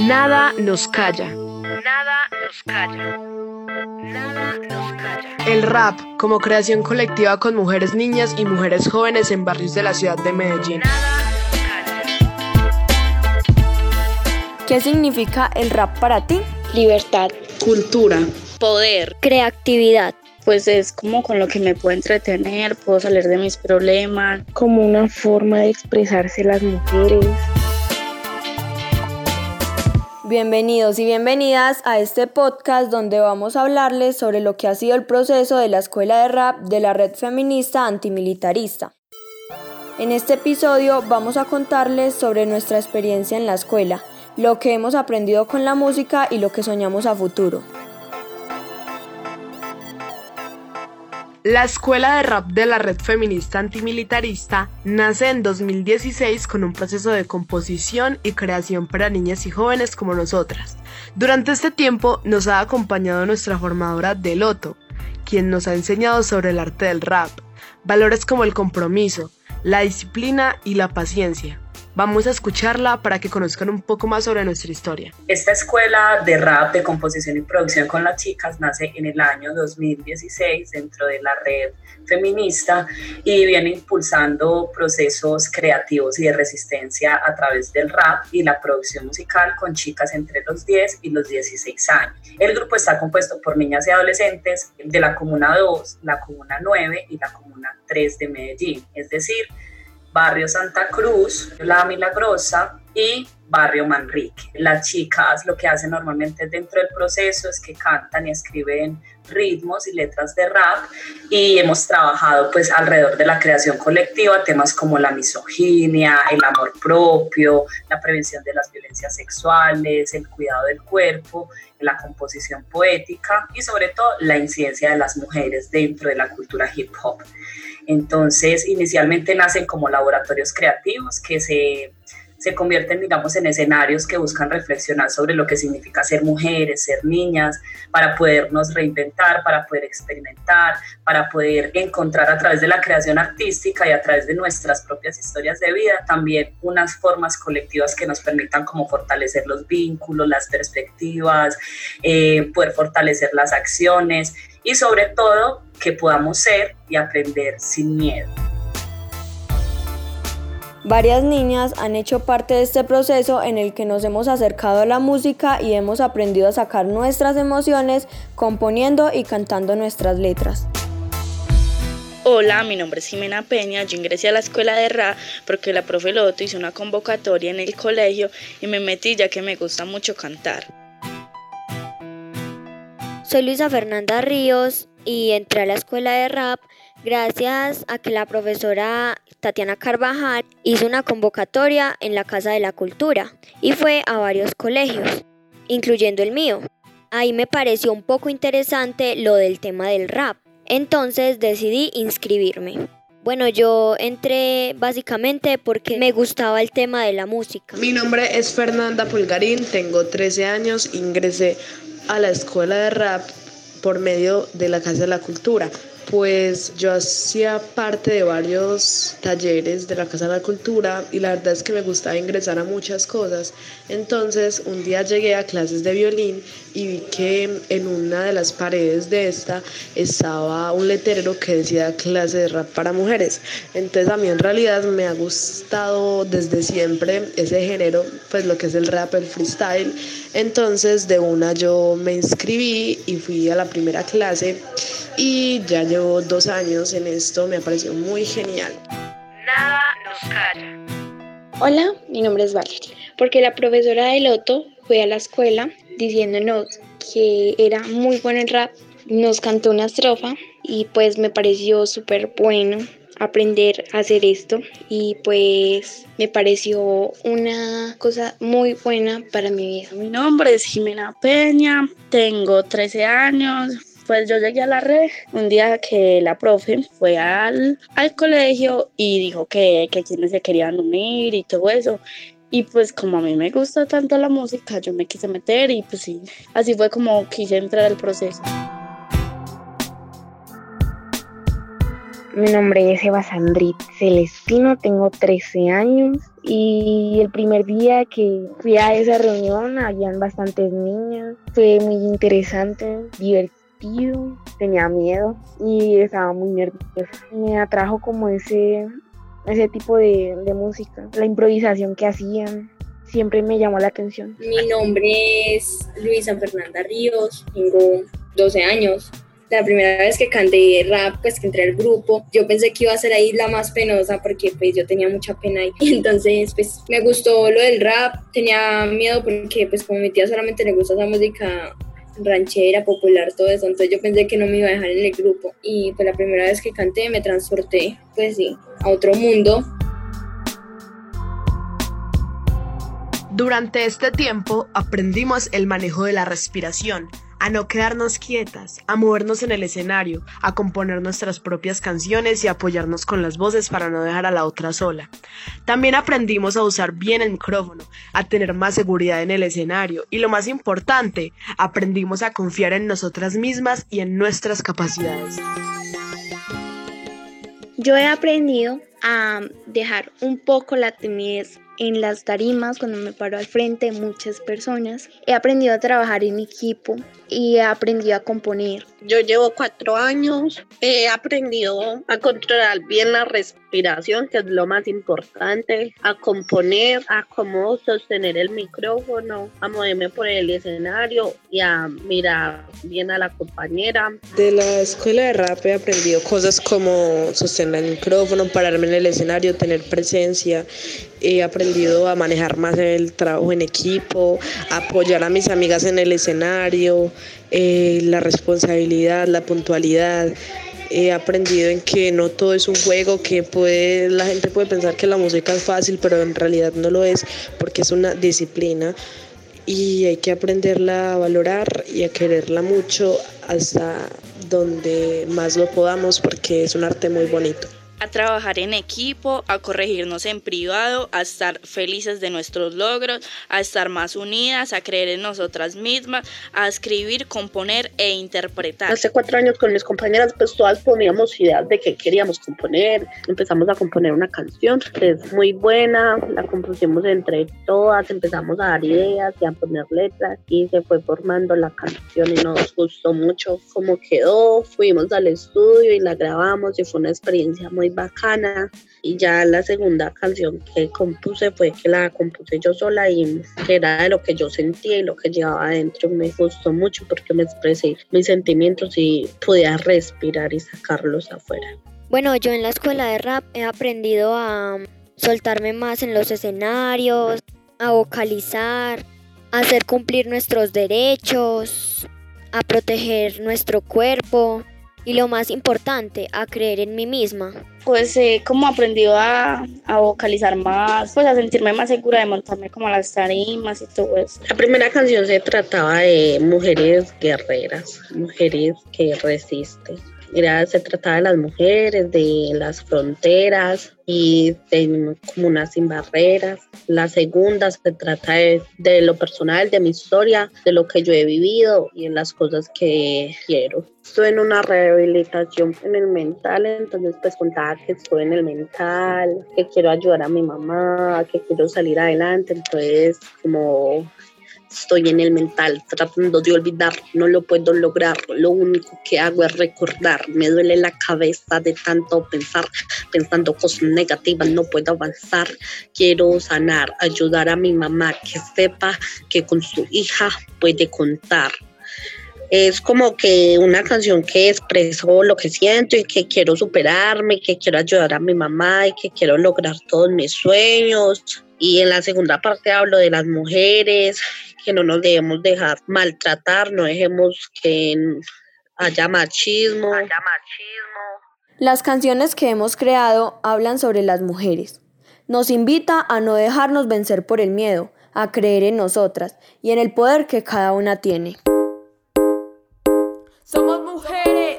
Nada nos calla. Nada nos calla. Nada nos calla. El rap como creación colectiva con mujeres niñas y mujeres jóvenes en barrios de la ciudad de Medellín. ¿Qué significa el rap para ti? Libertad, Cultura. poder. creatividad, Pues es como con lo que me puedo entretener, puedo salir de mis problemas. como una forma de expresarse las mujeres. Bienvenidos y bienvenidas a este podcast donde vamos a hablarles sobre lo que ha sido el proceso de la escuela de rap de la red feminista antimilitarista. En este episodio vamos a contarles sobre nuestra experiencia en la escuela, lo que hemos aprendido con la música y lo que soñamos a futuro. La escuela de rap de la red feminista antimilitarista nace en 2016 con un proceso de composición y creación para niñas y jóvenes como nosotras. Durante este tiempo nos ha acompañado nuestra formadora Deloto, quien nos ha enseñado sobre el arte del rap, valores como el compromiso, la disciplina y la paciencia. Vamos a escucharla para que conozcan un poco más sobre nuestra historia. Esta escuela de rap, de composición y producción con las chicas nace en el año 2016 dentro de la red feminista y viene impulsando procesos creativos y de resistencia a través del rap y la producción musical con chicas entre los 10 y los 16 años. El grupo está compuesto por niñas y adolescentes de la Comuna 2, la Comuna 9 y la Comuna 3 de Medellín, es decir, Barrio Santa Cruz, La Milagrosa y Barrio Manrique. Las chicas lo que hacen normalmente dentro del proceso es que cantan y escriben ritmos y letras de rap y hemos trabajado pues alrededor de la creación colectiva temas como la misoginia, el amor propio, la prevención de las violencias sexuales, el cuidado del cuerpo, la composición poética y sobre todo la incidencia de las mujeres dentro de la cultura hip hop. Entonces, inicialmente nacen como laboratorios creativos que se, se convierten, digamos, en escenarios que buscan reflexionar sobre lo que significa ser mujeres, ser niñas, para podernos reinventar, para poder experimentar, para poder encontrar a través de la creación artística y a través de nuestras propias historias de vida también unas formas colectivas que nos permitan como fortalecer los vínculos, las perspectivas, eh, poder fortalecer las acciones y sobre todo que podamos ser y aprender sin miedo. Varias niñas han hecho parte de este proceso en el que nos hemos acercado a la música y hemos aprendido a sacar nuestras emociones componiendo y cantando nuestras letras. Hola, mi nombre es Jimena Peña. Yo ingresé a la escuela de rap porque la profe Loto hizo una convocatoria en el colegio y me metí ya que me gusta mucho cantar. Soy Luisa Fernanda Ríos y entré a la escuela de rap gracias a que la profesora Tatiana Carvajal hizo una convocatoria en la Casa de la Cultura y fue a varios colegios, incluyendo el mío. Ahí me pareció un poco interesante lo del tema del rap, entonces decidí inscribirme. Bueno, yo entré básicamente porque me gustaba el tema de la música. Mi nombre es Fernanda Pulgarín, tengo 13 años, ingresé a la escuela de rap por medio de la Casa de la Cultura. Pues yo hacía parte de varios talleres de la Casa de la Cultura y la verdad es que me gustaba ingresar a muchas cosas. Entonces un día llegué a clases de violín y vi que en una de las paredes de esta estaba un letrero que decía clase de rap para mujeres. Entonces a mí en realidad me ha gustado desde siempre ese género, pues lo que es el rap, el freestyle. Entonces de una yo me inscribí y fui a la primera clase y ya llevo dos años en esto, me ha parecido muy genial. Nada nos calla. Hola, mi nombre es Valeria. Porque la profesora de Loto fue a la escuela diciéndonos que era muy bueno el rap, nos cantó una estrofa y pues me pareció súper bueno aprender a hacer esto y pues me pareció una cosa muy buena para mi vida. Mi nombre es Jimena Peña, tengo 13 años. Pues yo llegué a la red un día que la profe fue al, al colegio y dijo que, que quienes se querían unir y todo eso. Y pues como a mí me gusta tanto la música, yo me quise meter y pues sí, así fue como quise entrar al proceso. Mi nombre es Eva Sandrit Celestino, tengo 13 años y el primer día que fui a esa reunión habían bastantes niños, fue muy interesante, divertido, tenía miedo y estaba muy nerviosa. Me atrajo como ese, ese tipo de, de música, la improvisación que hacían, siempre me llamó la atención. Mi nombre es Luisa Fernanda Ríos, tengo 12 años la primera vez que canté rap, pues que entré al grupo, yo pensé que iba a ser ahí la más penosa porque pues yo tenía mucha pena ahí. Entonces pues me gustó lo del rap, tenía miedo porque pues como mi tía solamente le gusta esa música ranchera, popular, todo eso, entonces yo pensé que no me iba a dejar en el grupo. Y pues la primera vez que canté me transporté, pues sí, a otro mundo. Durante este tiempo aprendimos el manejo de la respiración, a no quedarnos quietas, a movernos en el escenario, a componer nuestras propias canciones y apoyarnos con las voces para no dejar a la otra sola. También aprendimos a usar bien el micrófono, a tener más seguridad en el escenario y lo más importante, aprendimos a confiar en nosotras mismas y en nuestras capacidades. Yo he aprendido a dejar un poco la timidez en las tarimas, cuando me paro al frente de muchas personas. He aprendido a trabajar en equipo y he aprendido a componer. Yo llevo cuatro años, he aprendido a controlar bien la respiración, que es lo más importante, a componer, a cómo sostener el micrófono, a moverme por el escenario y a mirar bien a la compañera. De la escuela de rap he aprendido cosas como sostener el micrófono, pararme en el escenario, tener presencia. He aprendido a manejar más el trabajo en equipo, apoyar a mis amigas en el escenario, eh, la responsabilidad, la puntualidad. He aprendido en que no todo es un juego, que puede, la gente puede pensar que la música es fácil, pero en realidad no lo es, porque es una disciplina. Y hay que aprenderla a valorar y a quererla mucho hasta donde más lo podamos, porque es un arte muy bonito a trabajar en equipo, a corregirnos en privado, a estar felices de nuestros logros, a estar más unidas, a creer en nosotras mismas, a escribir, componer e interpretar. Hace cuatro años con mis compañeras pues todas poníamos ideas de qué queríamos componer, empezamos a componer una canción que es muy buena, la compusimos entre todas, empezamos a dar ideas y a poner letras y se fue formando la canción y nos gustó mucho cómo quedó, fuimos al estudio y la grabamos y fue una experiencia muy bacana. Y ya la segunda canción que compuse fue que la compuse yo sola y que era de lo que yo sentía y lo que llevaba adentro. Me gustó mucho porque me expresé mis sentimientos y podía respirar y sacarlos afuera. Bueno, yo en la escuela de rap he aprendido a soltarme más en los escenarios, a vocalizar, a hacer cumplir nuestros derechos, a proteger nuestro cuerpo, y lo más importante, a creer en mí misma. Pues he como aprendido a, a, vocalizar más, pues a sentirme más segura de montarme como a las tarimas y todo eso. La primera canción se trataba de mujeres guerreras, mujeres que resisten. Era, se trataba de las mujeres, de las fronteras y de comunas sin barreras. La segunda se trata de, de, lo personal, de mi historia, de lo que yo he vivido y de las cosas que quiero. Estoy en una rehabilitación en el mental, entonces pues contaba que estoy en el mental, que quiero ayudar a mi mamá, que quiero salir adelante, entonces como Estoy en el mental, tratando de olvidar, no lo puedo lograr. Lo único que hago es recordar. Me duele la cabeza de tanto pensar, pensando cosas negativas, no puedo avanzar. Quiero sanar, ayudar a mi mamá que sepa que con su hija puede contar. Es como que una canción que expreso lo que siento y que quiero superarme, que quiero ayudar a mi mamá y que quiero lograr todos mis sueños. Y en la segunda parte hablo de las mujeres, que no nos debemos dejar maltratar, no dejemos que haya machismo. Haya machismo. Las canciones que hemos creado hablan sobre las mujeres. Nos invita a no dejarnos vencer por el miedo, a creer en nosotras y en el poder que cada una tiene. Somos mujeres.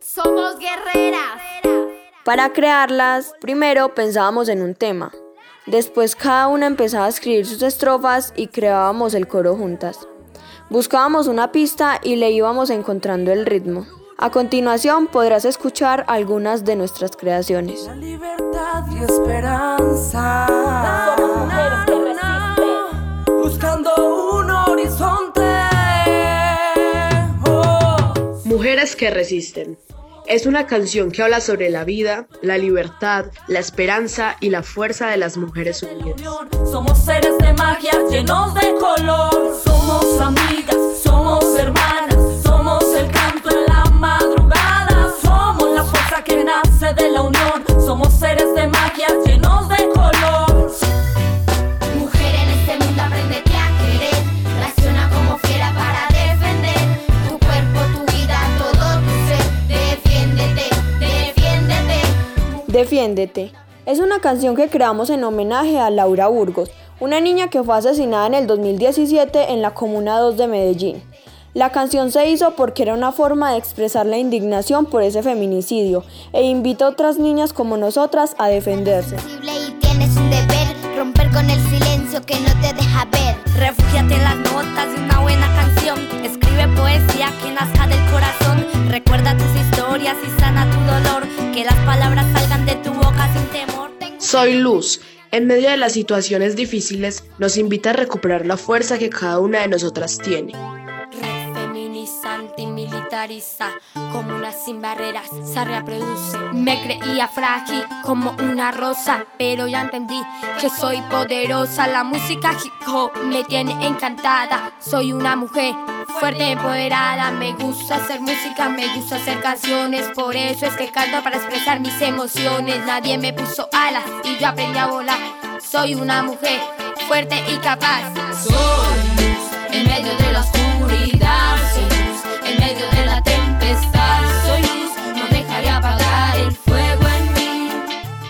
Somos guerreras. Para crearlas, primero pensábamos en un tema, Después cada una empezaba a escribir sus estrofas y creábamos el coro juntas. Buscábamos una pista y le íbamos encontrando el ritmo. A continuación podrás escuchar algunas de nuestras creaciones. La libertad y esperanza. Buscando un horizonte. Oh. Mujeres que resisten. Es una canción que habla sobre la vida, la libertad, la esperanza y la fuerza de las mujeres unidas. Somos seres de magia llenos de color. Es una canción que creamos en homenaje a Laura Burgos, una niña que fue asesinada en el 2017 en la Comuna 2 de Medellín. La canción se hizo porque era una forma de expresar la indignación por ese feminicidio e invita a otras niñas como nosotras a defenderse. Y deber. Recuerda tus historias y sana tu dolor. Que las palabras salgan de tu sin temor. Soy Luz. En medio de las situaciones difíciles, nos invita a recuperar la fuerza que cada una de nosotras tiene. Como una sin barreras, se reproduce. Me creía frágil como una rosa, pero ya entendí que soy poderosa. La música hip me tiene encantada. Soy una mujer fuerte, empoderada. Me gusta hacer música, me gusta hacer canciones. Por eso es que canto para expresar mis emociones. Nadie me puso alas y yo aprendí a volar. Soy una mujer fuerte y capaz. Soy luz en medio de la oscuridad. Soy luz en medio de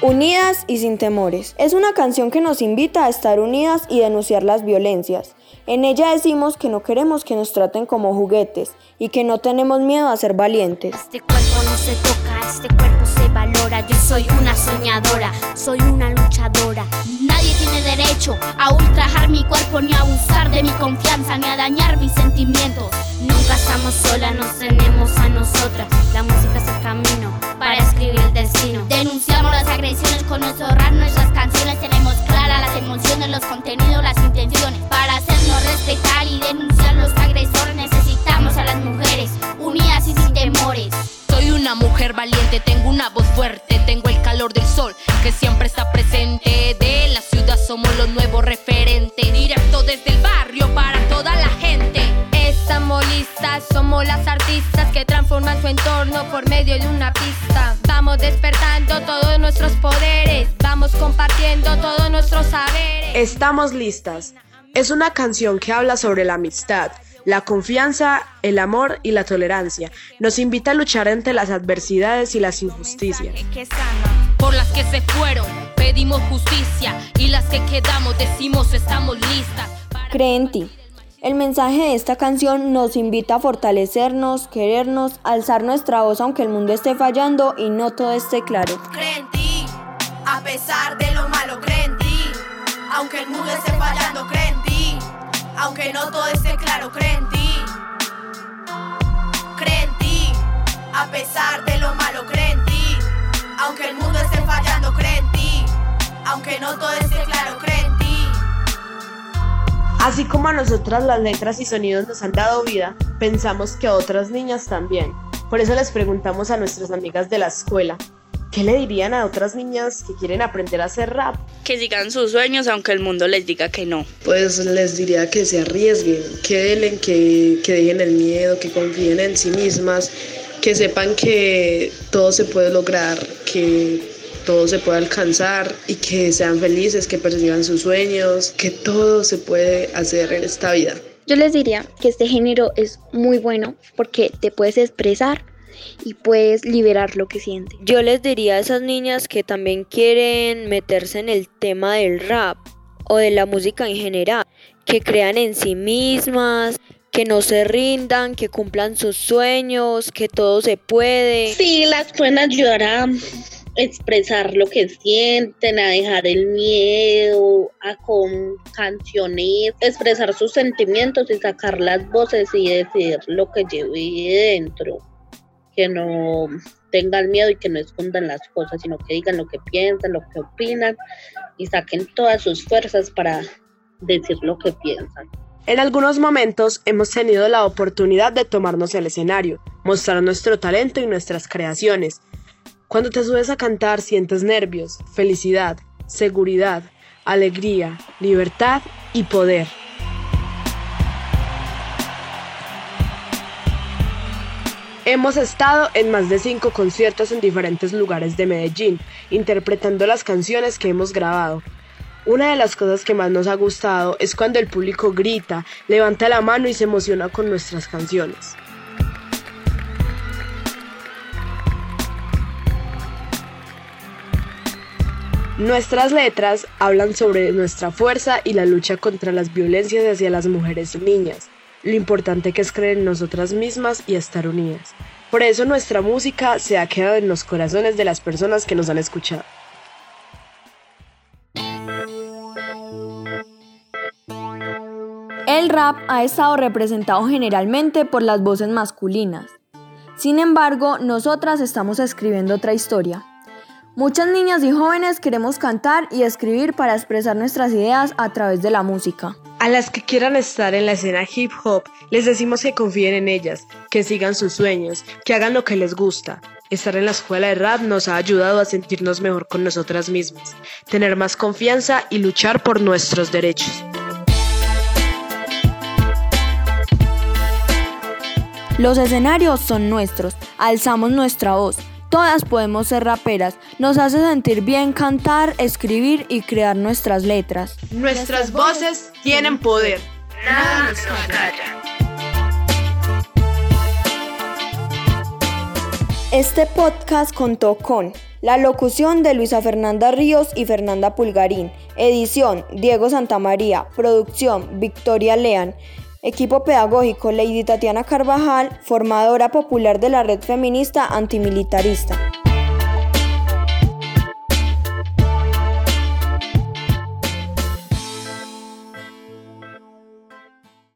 Unidas y sin temores. Es una canción que nos invita a estar unidas y denunciar las violencias. En ella decimos que no queremos que nos traten como juguetes y que no tenemos miedo a ser valientes. Este cuerpo no se toca, este cuerpo se valora. Yo soy una soñadora, soy una luchadora. Nadie tiene derecho a ultrajar mi cuerpo, ni a abusar de mi confianza, ni a dañar mis sentimientos. Nunca estamos solas, nos tenemos a nosotras. La música es el camino para escribir el destino. Denunciamos las agresiones con nuestro rap, nuestras canciones. Tenemos claras las emociones, los contenidos, transforman su entorno por medio de una pista. Vamos despertando todos nuestros poderes, vamos compartiendo todos nuestros saberes. Estamos listas. Es una canción que habla sobre la amistad, la confianza, el amor y la tolerancia. Nos invita a luchar ante las adversidades y las injusticias. Por las que se fueron, pedimos justicia y las que quedamos decimos estamos listas. Cree en ti. El mensaje de esta canción nos invita a fortalecernos, querernos, alzar nuestra voz aunque el mundo esté fallando y no todo esté claro. Cree en ti, a pesar de lo malo, cree en ti. Aunque el mundo esté fallando, cree en ti. Aunque no todo esté claro, cree en ti. Cree en ti, a pesar de lo malo, cree en ti. Aunque el mundo esté fallando, cree en ti. Aunque no todo esté claro, cree en ti. Así como a nosotras las letras y sonidos nos han dado vida, pensamos que a otras niñas también. Por eso les preguntamos a nuestras amigas de la escuela, ¿qué le dirían a otras niñas que quieren aprender a hacer rap? Que sigan sus sueños aunque el mundo les diga que no. Pues les diría que se arriesguen, que delen, que, que dejen el miedo, que confíen en sí mismas, que sepan que todo se puede lograr, que todo se puede alcanzar y que sean felices, que persigan sus sueños, que todo se puede hacer en esta vida. Yo les diría que este género es muy bueno porque te puedes expresar y puedes liberar lo que sientes. Yo les diría a esas niñas que también quieren meterse en el tema del rap o de la música en general, que crean en sí mismas, que no se rindan, que cumplan sus sueños, que todo se puede. Sí, las pueden ayudar a expresar lo que sienten, a dejar el miedo, a canciones, expresar sus sentimientos y sacar las voces y decir lo que lleve dentro. que no tengan miedo y que no escondan las cosas, sino que digan lo que piensan, lo que opinan y saquen todas sus fuerzas para decir lo que piensan. En algunos momentos hemos tenido la oportunidad de tomarnos el escenario, mostrar nuestro talento y nuestras creaciones. Cuando te subes a cantar sientes nervios, felicidad, seguridad, alegría, libertad y poder. Hemos estado en más de cinco conciertos en diferentes lugares de Medellín, interpretando las canciones que hemos grabado. Una de las cosas que más nos ha gustado es cuando el público grita, levanta la mano y se emociona con nuestras canciones. Nuestras letras hablan sobre nuestra fuerza y la lucha contra las violencias hacia las mujeres y niñas lo importante que es creer en nosotras mismas y estar unidas. Por eso nuestra música se ha quedado en los corazones de las personas que nos han escuchado. El rap ha estado representado generalmente por las voces masculinas. Sin embargo, nosotras estamos escribiendo otra historia. Muchas niñas y jóvenes queremos cantar y escribir para expresar nuestras ideas a través de la música. A las que quieran estar en la escena hip hop, les decimos que confíen en ellas, que sigan sus sueños, que hagan lo que les gusta. Estar en la escuela de rap nos ha ayudado a sentirnos mejor con nosotras mismas, tener más confianza y luchar por nuestros derechos. Los escenarios son nuestros, alzamos nuestra voz, Todas podemos ser raperas. Nos hace sentir bien cantar, escribir y crear nuestras letras. Nuestras voces tienen poder. Nada nos calla. Este podcast contó con la locución de Luisa Fernanda Ríos y Fernanda Pulgarín, edición Diego Santamaría, producción Victoria Lean, Equipo pedagógico Lady Tatiana Carvajal, formadora popular de la red feminista antimilitarista.